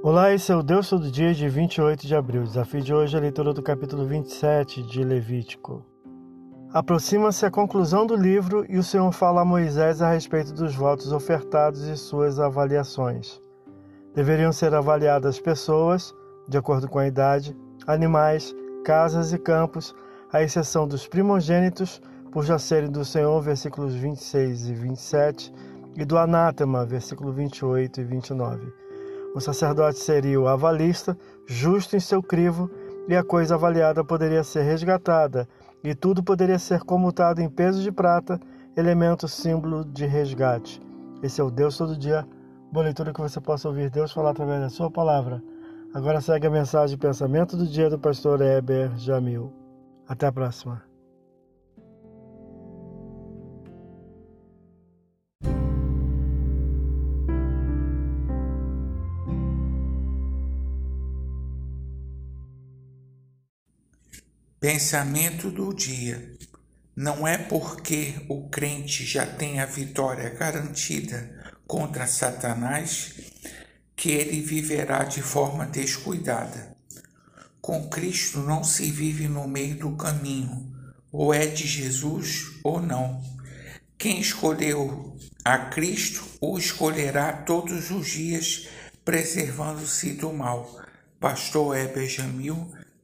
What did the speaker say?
Olá, esse é o Deus Todo Dia de 28 de abril. Desafio de hoje é a leitura do capítulo 27 de Levítico. Aproxima-se a conclusão do livro e o Senhor fala a Moisés a respeito dos votos ofertados e suas avaliações. Deveriam ser avaliadas pessoas, de acordo com a idade, animais, casas e campos, à exceção dos primogênitos, por já serem do Senhor, versículos 26 e 27, e do anátema, versículo 28 e 29. O sacerdote seria o avalista, justo em seu crivo, e a coisa avaliada poderia ser resgatada, e tudo poderia ser comutado em peso de prata, elemento símbolo de resgate. Esse é o Deus todo dia. Boa leitura que você possa ouvir Deus falar através da sua palavra. Agora segue a mensagem de pensamento do dia do pastor Heber Jamil. Até a próxima. Pensamento do dia. Não é porque o crente já tem a vitória garantida contra Satanás que ele viverá de forma descuidada. Com Cristo não se vive no meio do caminho, ou é de Jesus ou não. Quem escolheu a Cristo o escolherá todos os dias, preservando-se do mal. Pastor Heber Jamil